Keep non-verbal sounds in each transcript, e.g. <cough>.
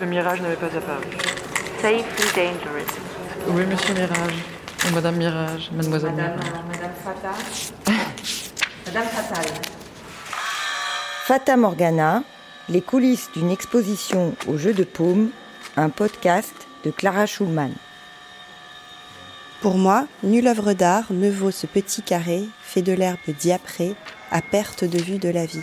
Le mirage n'avait pas apparu. Safely dangerous. Oui, monsieur Mirage. Ou Madame Mirage, Mademoiselle Madame, Mirage. Madame Fata. <laughs> Madame Fatal. Fata Morgana, les coulisses d'une exposition au jeu de paume, un podcast de Clara Schulman. Pour moi, nulle œuvre d'art ne vaut ce petit carré fait de l'herbe diaprée à perte de vue de la vie.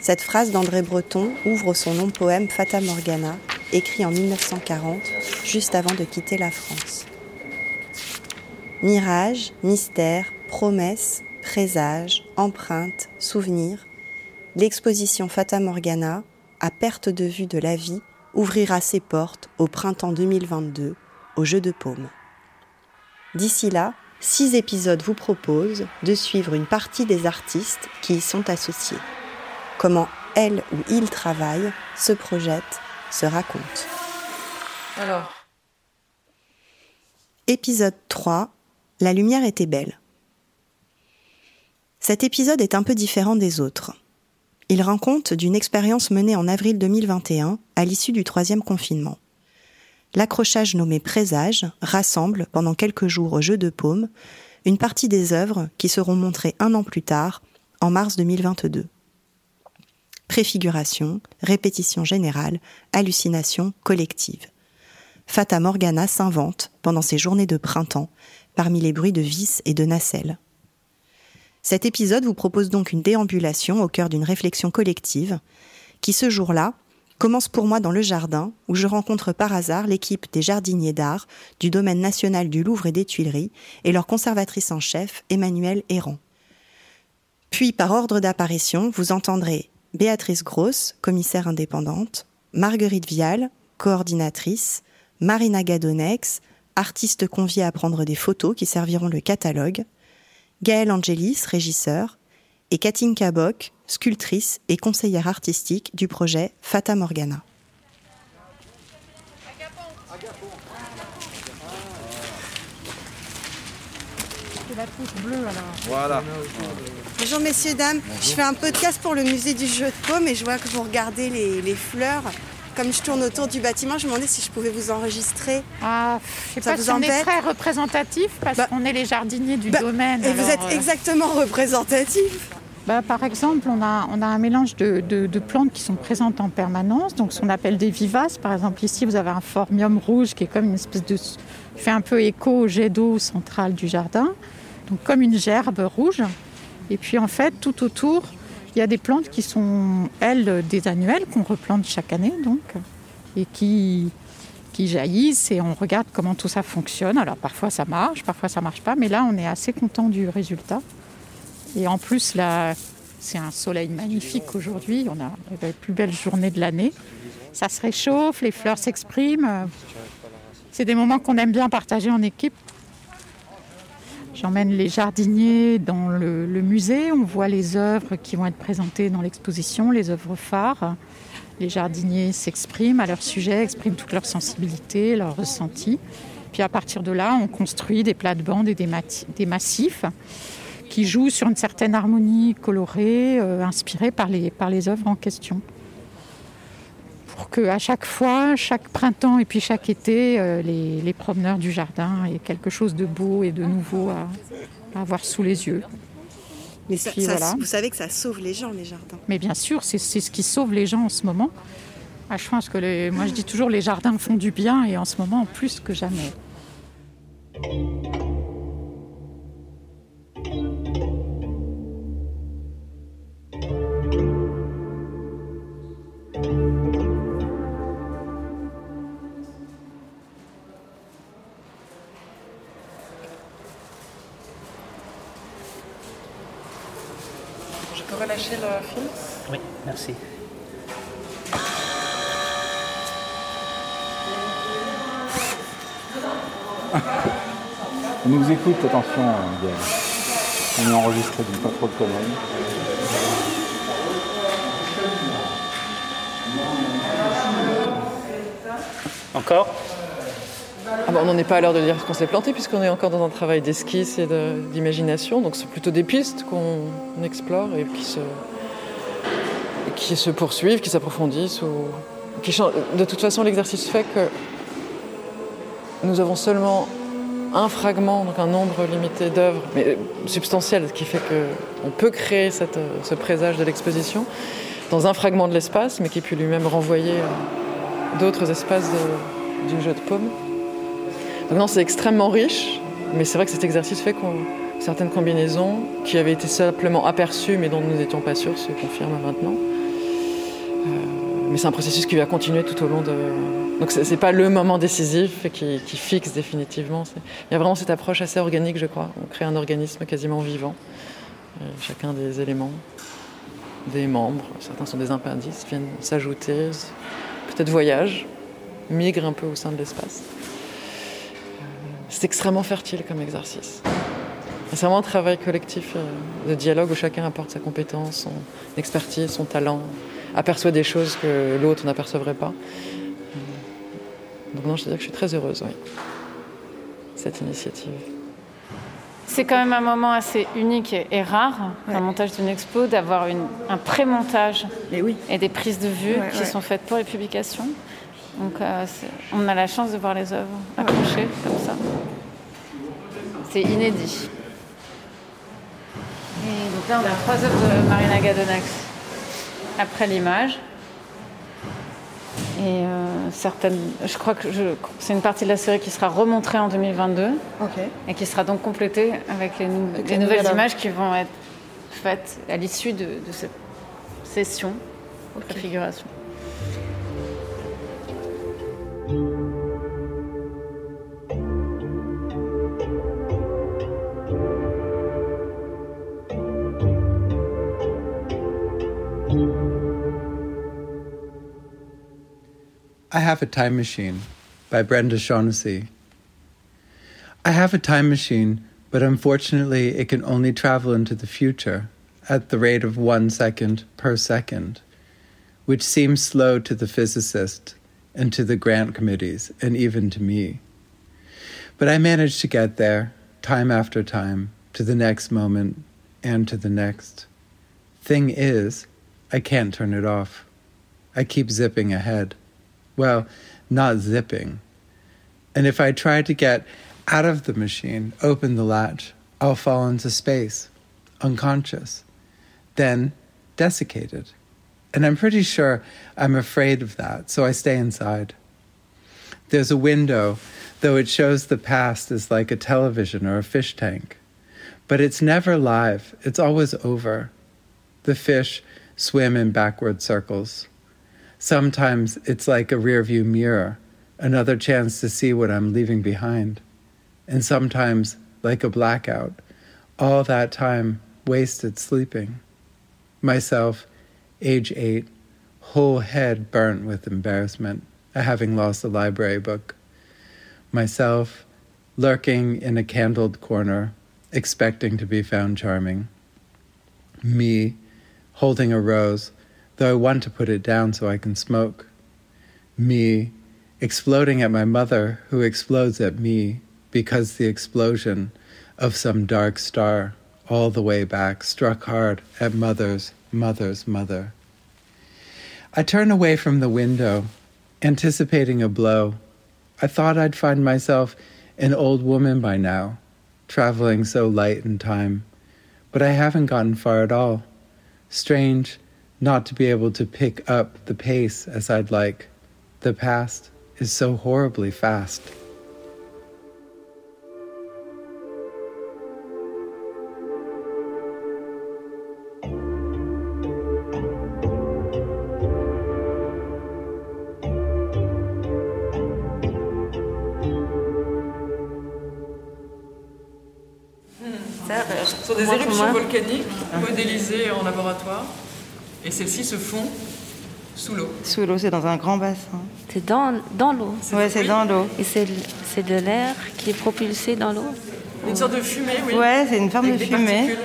Cette phrase d'André Breton ouvre son long poème Fata Morgana, écrit en 1940, juste avant de quitter la France. Mirage, mystère, promesse, présage, empreinte, souvenir, l'exposition Fata Morgana, à perte de vue de la vie, ouvrira ses portes au printemps 2022 au Jeu de Paume. D'ici là, six épisodes vous proposent de suivre une partie des artistes qui y sont associés. Comment elle ou il travaillent, se projettent, se racontent. Alors, Épisode 3 La lumière était belle. Cet épisode est un peu différent des autres. Il rend compte d'une expérience menée en avril 2021 à l'issue du troisième confinement. L'accrochage nommé Présage rassemble, pendant quelques jours au Jeu de Paume, une partie des œuvres qui seront montrées un an plus tard, en mars 2022. Préfiguration, répétition générale, hallucination collective. Fata Morgana s'invente, pendant ces journées de printemps, parmi les bruits de vis et de nacelles. Cet épisode vous propose donc une déambulation au cœur d'une réflexion collective, qui ce jour-là commence pour moi dans le jardin, où je rencontre par hasard l'équipe des jardiniers d'art du domaine national du Louvre et des Tuileries et leur conservatrice en chef, Emmanuelle Errand. Puis, par ordre d'apparition, vous entendrez Béatrice Gross, commissaire indépendante, Marguerite Vial, coordinatrice, Marina Gadonex, artiste conviée à prendre des photos qui serviront le catalogue, Gaëlle Angelis, régisseur, et Katinka Bock, sculptrice et conseillère artistique du projet Fata Morgana. Voilà. Bonjour messieurs, dames. Je fais un podcast pour le musée du jeu de paume et je vois que vous regardez les, les fleurs. Comme je tourne autour du bâtiment, je me demandais si je pouvais vous enregistrer. Ah, je sais Ça pas vous si on est très représentatif parce Bah, qu'on est les jardiniers du bah, domaine. Et vous êtes euh, exactement représentatif. bah, par exemple, on a, on a un mélange de, de- de plantes qui sont présentes en permanence, donc ce qu'on appelle des vivaces. Par exemple, ici, vous avez un formium rouge qui est comme une espèce de. fait un peu écho au jet d'eau central du jardin, donc comme une gerbe rouge. Et puis en fait, tout autour, il y a des plantes qui sont, elles, des annuelles qu'on replante chaque année, donc, et qui, qui jaillissent et on regarde comment tout ça fonctionne. Alors parfois ça marche, parfois ça marche pas, mais là on est assez content du résultat. Et en plus là, c'est un soleil magnifique aujourd'hui. On a la plus belle journée de l'année. Ça se réchauffe, les fleurs s'expriment. C'est des moments qu'on aime bien partager en équipe. J'emmène les jardiniers dans le, musée. On voit les œuvres qui vont être présentées dans l'exposition, les œuvres phares. Les jardiniers s'expriment à leur sujet, expriment toute leur sensibilité, leurs ressentis. Puis à partir de là, on construit des plates-bandes et des, massifs qui jouent sur une certaine harmonie colorée, euh, inspirée par les œuvres en question. Pour qu'à chaque fois, chaque printemps et puis chaque été, euh, les, les promeneurs du jardin aient quelque chose de beau et de nouveau à, à avoir sous les yeux. Mais Et ça- puis ça- voilà. vous savez que ça sauve les gens, les jardins. Mais bien sûr, c'est c'est ce qui sauve les gens en ce moment. Ah, je pense que les- moi je dis toujours les jardins font du bien et en ce moment plus que jamais. Le fil Oui, merci. On nous écoute, attention, Gaël. On est enregistré, donc pas trop de conneries. Encore? Ah bah, On n'en est pas à l'heure de dire qu'on s'est planté puisqu'on est encore dans un travail d'esquisse et d'imagination. Donc c'est plutôt des pistes qu'on explore et qui se, poursuivent, qui s'approfondissent ou qui change. De toute façon, l'exercice fait que nous avons seulement un fragment, donc un nombre limité d'œuvres, mais substantiel, ce qui fait qu'on peut créer ce présage de l'exposition dans un fragment de l'espace, mais qui peut lui-même renvoyer d'autres espaces du jeu de paume. Donc non, c'est extrêmement riche, mais c'est vrai que cet exercice fait qu'on certaines combinaisons qui avaient été simplement aperçues, mais dont nous n'étions pas sûrs, se confirment maintenant. Euh, mais c'est un processus qui va continuer tout au long de. Donc c'est pas le moment décisif qui, fixe définitivement. Il y a vraiment cette approche assez organique, je crois. On crée un organisme quasiment vivant. Euh, chacun des éléments, des membres, certains sont des appendices, viennent s'ajouter, peut-être voyagent, migrent un peu au sein de l'espace. Euh, c'est extrêmement fertile comme exercice. C'est vraiment un travail collectif de dialogue où chacun apporte sa compétence, son expertise, son talent, aperçoit des choses que l'autre n'apercevrait pas. Donc non, je veux dire que je suis très heureuse, oui, cette initiative. C'est quand même un moment assez unique et rare, ouais. un montage d'une expo, d'avoir un pré-montage oui. et des prises de vue ouais, qui ouais. sont faites pour les publications. Donc euh, on a la chance de voir les œuvres accrochées comme ça. C'est inédit. Et donc là, on a trois œuvres de Marina Gadonax après l'image. Et euh, certaines, je crois que c'est une partie de la série qui sera remontrée en 2022 okay. et qui sera donc complétée avec les, nou avec les nouvelles nouvelle images qui vont être faites à l'issue de, de, cette session de okay. préfiguration. I have a Time Machine by Brenda Shaughnessy. I have a time machine, but unfortunately it can only travel into the future at the rate of one second per second, which seems slow to the physicist and to the grant committees and even to me. But I manage to get there, time after time, to the next moment and to the next. Thing is, I can't turn it off. I keep zipping ahead. Well, not zipping. And if I try to get out of the machine, open the latch, I'll fall into space, unconscious, then desiccated. And I'm pretty sure I'm afraid of that, so I stay inside. There's a window, though it shows the past as like a television or a fish tank. But it's never live, it's always over. The fish swim in backward circles. Sometimes it's like a rearview mirror, another chance to see what I'm leaving behind. And sometimes, like a blackout, all that time wasted sleeping. Myself, age eight, whole head burnt with embarrassment at having lost a library book. Myself, lurking in a candled corner, expecting to be found charming. Me, holding a rose though I want to put it down so I can smoke. Me, exploding at my mother, who explodes at me because the explosion of some dark star all the way back struck hard at mother's mother's mother. I turn away from the window, anticipating a blow. I thought I'd find myself an old woman by now, traveling so light in time, but I haven't gotten far at all. Strange not to be able to pick up the pace as I'd like. The past is so horribly fast. Ce sont des éruptions volcaniques modélisées en laboratoire. Et celles-ci se font sous l'eau. Sous l'eau, c'est dans un grand bassin. C'est dans, dans l'eau. Oui, c'est dans l'eau. Et c'est de l'air qui est propulsé dans l'eau Une sorte de fumée, oui. Ouais, c'est une forme Avec de des fumée.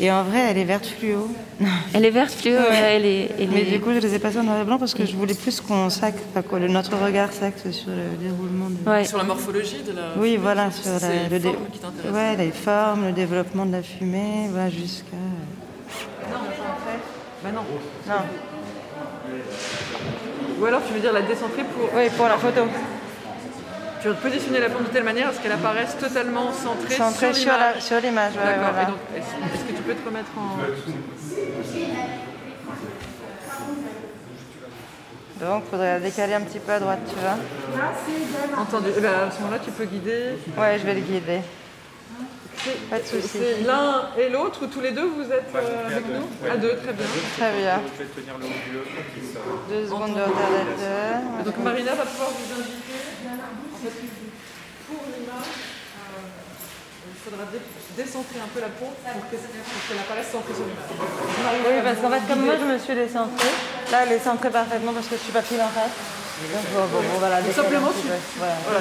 Et en vrai, elle est verte fluo. <laughs> Elle est verte fluo, Ouais. elle est... Elle Mais est... du coup, je les ai passés en noir et blanc parce que je voulais plus qu'on s'axe, enfin, notre regard s'axe sur le déroulement de... Ouais. Sur la morphologie de la. Oui, voilà, sur la, C'est le les dé- formes qui t'intéressent. ouais, les formes, le développement de la fumée, voilà, jusqu'à... Bah non. Non. Ou alors tu veux dire la décentrer pour. Oui, pour la photo. Tu veux positionner la plante de telle manière à ce qu'elle apparaisse totalement centrée, Centrée sur l'image. sur l'image, ouais, D'accord. voilà. Et donc, est-ce est-ce que tu peux te remettre en. Donc, il faudrait la décaler un petit peu à droite, tu vois. Entendu. Eh ben, à ce moment-là, tu peux guider. Ouais, je vais le guider. C'est- Pas de souci. C'est l'un et l'autre ou tous les deux vous êtes euh, avec nous À deux, très bien. Très bien. Je vais tenir le haut du leçon qui sort. Deux secondes de retardateur. Donc Marina va pouvoir vous indiquer. En fait, pour l'image, euh, il faudra dé- décentrer un peu la peau pour que- pour qu'elle apparaisse centrée sur l'image. Oui, parce qu'en fait, comme moi, je me suis décentrée. Là, elle est centrée parfaitement parce que je suis pas pile en face. Donc, bon, bon, bon, voilà, décaler simplement, tu-. Voilà, voilà,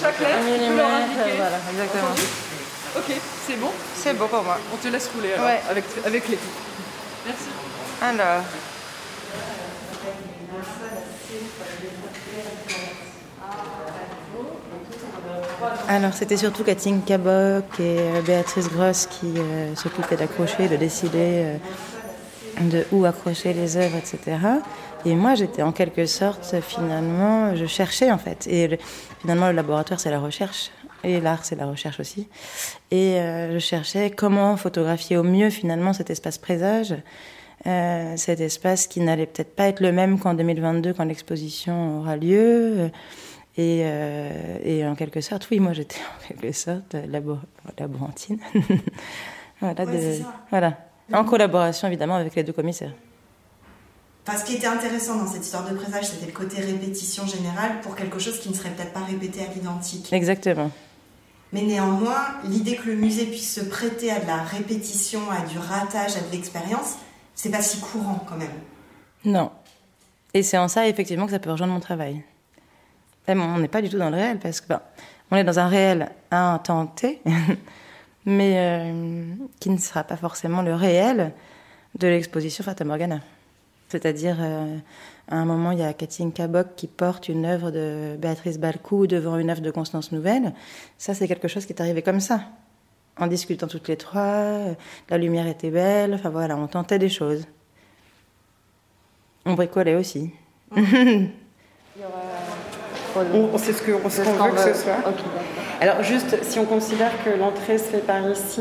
chaque lettre, un tu leur indiquer. Voilà, exactement. Ok, c'est bon C'est beau pour moi. On te laisse rouler alors, Ouais. avec, avec les. Merci. Alors. Alors, c'était surtout Katinka Bock et euh, Béatrice Gross qui euh, s'occupaient d'accrocher, de décider euh, de où accrocher les œuvres, etc. Et moi, j'étais en quelque sorte, finalement, je cherchais en fait. Et le- finalement, le laboratoire, c'est la recherche. Et l'art, c'est la recherche aussi. Et euh, je cherchais comment photographier au mieux, finalement, cet espace présage. Euh, cet espace qui n'allait peut-être pas être le même qu'en 2022, quand l'exposition aura lieu. Et, euh, et en quelque sorte, oui, moi j'étais en quelque sorte labo- laborantine. <laughs> voilà, Ouais, de-. En collaboration évidemment avec les deux commissaires. Enfin, ce qui était intéressant dans cette histoire de présage, c'était le côté répétition générale pour quelque chose qui ne serait peut-être pas répété à l'identique. Exactement. Mais néanmoins, l'idée que le musée puisse se prêter à de la répétition, à du ratage, à de l'expérience, c'est pas si courant quand même. Non. Et c'est en ça effectivement que ça peut rejoindre mon travail. Et bon, on n'est pas du tout dans le réel parce que ben, on est dans un réel à un <laughs> mais euh, qui ne sera pas forcément le réel de l'exposition Fata Morgana. C'est-à-dire, euh, à un moment, il y a Katinka Bock qui porte une œuvre de Béatrice Balcou devant une œuvre de Constance Nouvelle. Ça, c'est quelque chose qui est arrivé comme ça, en discutant toutes les trois. La lumière était belle. Enfin voilà, on tentait des choses. On bricolait aussi. <laughs> On, on sait ce qu'on qu'on veut que ce soit. Alors juste, si on considère que l'entrée se fait par ici,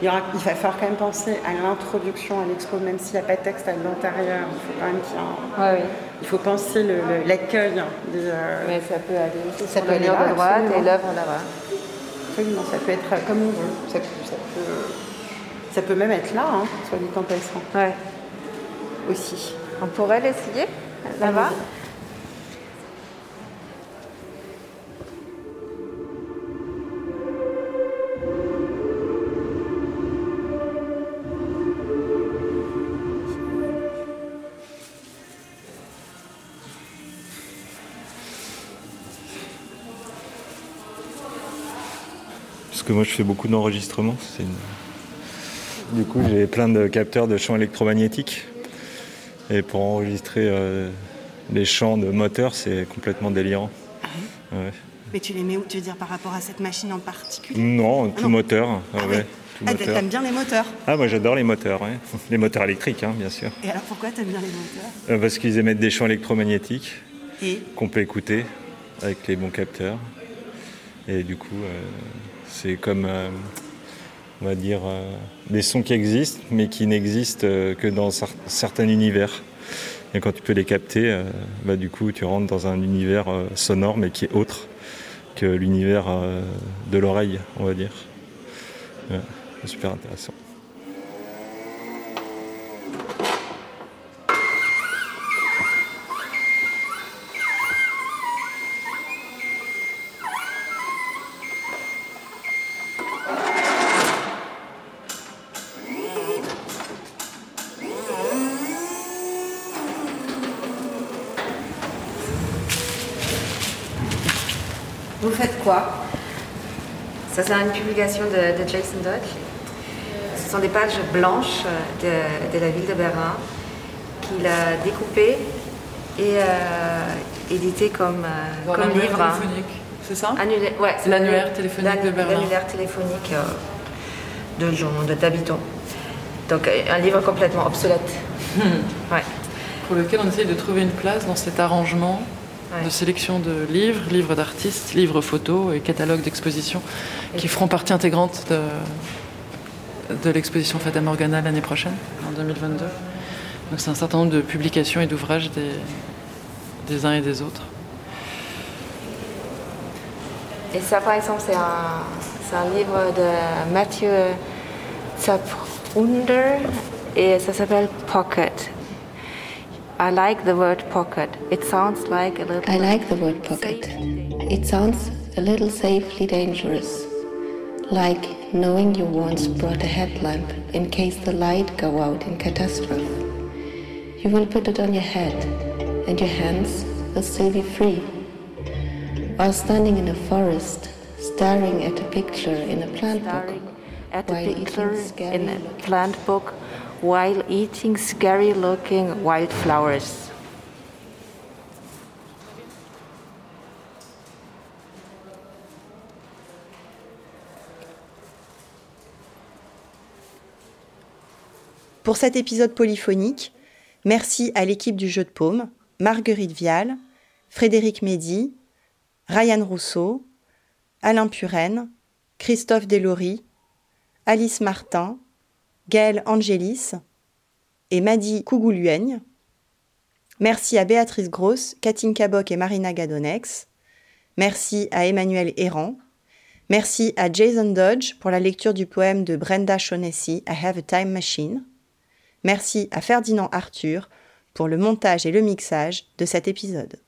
il, y aura, il va falloir quand même penser à l'introduction à l'expo, même s'il n'y a pas de texte à l'intérieur. Il faut quand même qu'il y ait un- Il faut penser l'accueil des... euh, Mais ça peut aller. Ça peut aller là, de droite absolument. et l'œuvre là-bas. Absolument, ça peut être comme on veut. Ça, peut- ça peut, ça peut même être là, hein, soit dit en passant. Ouais. Aussi. On pourrait l'essayer là-bas Parce que moi je fais beaucoup d'enregistrements. une- Du coup j'ai plein de capteurs de champs électromagnétiques. Et pour enregistrer euh, les champs de moteur, c'est complètement délirant. Ouais. Mais tu les mets où Tu veux dire par rapport à cette machine en particulier? Non, tout non. moteur. Ah Ah ouais, ouais. tout Ah, moteur. t'aimes bien les moteurs? Ah moi j'adore les moteurs, ouais. <laughs> les moteurs électriques hein, bien sûr. Et alors pourquoi t'aimes bien les moteurs? Euh, parce qu'ils émettent des champs électromagnétiques Et? Qu'on peut écouter avec les bons capteurs. Et du coup, euh, c'est comme, euh, on va dire, euh, des sons qui existent, mais qui n'existent euh, que dans cer- certains univers. Et quand tu peux les capter, bah, du coup, tu rentres dans un univers sonore, mais qui est autre que l'univers de l'oreille, on va dire. Super intéressant. Quoi Ça, c'est une publication de, de Jason Dodge. Ce sont des pages blanches de, de la ville de Berlin qu'il a découpées et euh, éditées comme, euh, comme livre. téléphonique, c'est ça? Annulé- ouais, c'est L'annuaire l'annu- téléphonique de Berlin. L'annuaire téléphonique euh, de Lyon, de. Donc un livre complètement obsolète. <laughs> Ouais. Pour lequel on essaye de trouver une place dans cet arrangement de sélection de livres, livres d'artistes, livres photos et catalogues d'expositions qui feront partie intégrante de, de l'exposition Fata Morgana l'année prochaine, en 2022. Donc c'est un certain nombre de publications et d'ouvrages des, des uns et des autres. Et ça, par exemple, c'est un, un, livre de Mathieu Zaprunder et ça s'appelle Pocket. I like the word pocket. It sounds like a little. I like the word pocket. It sounds a little safely dangerous. Like knowing you once brought a headlamp in case the light go out in catastrophe. You will put it on your head, and your hands will still be free. While standing in a forest, staring at a picture in a plant book, at a picture in a plant book while eating scary looking wildflowers. Pour cet épisode polyphonique, merci à l'équipe du jeu de paume, Marguerite Vial, Frédéric Médy, Ryan Rousseau, Alain Puren, Christophe Delory, Alice Martin, Gaëlle Angelis et Madi Kougouluigne. Merci à Béatrice Gross, Katinka Bock et Marina Gadonex. Merci à Emmanuel Errand. Merci à Jason Dodge pour la lecture du poème de Brenda Shaughnessy, I Have a Time Machine. Merci à Ferdinand Arthur pour le montage et le mixage de cet épisode.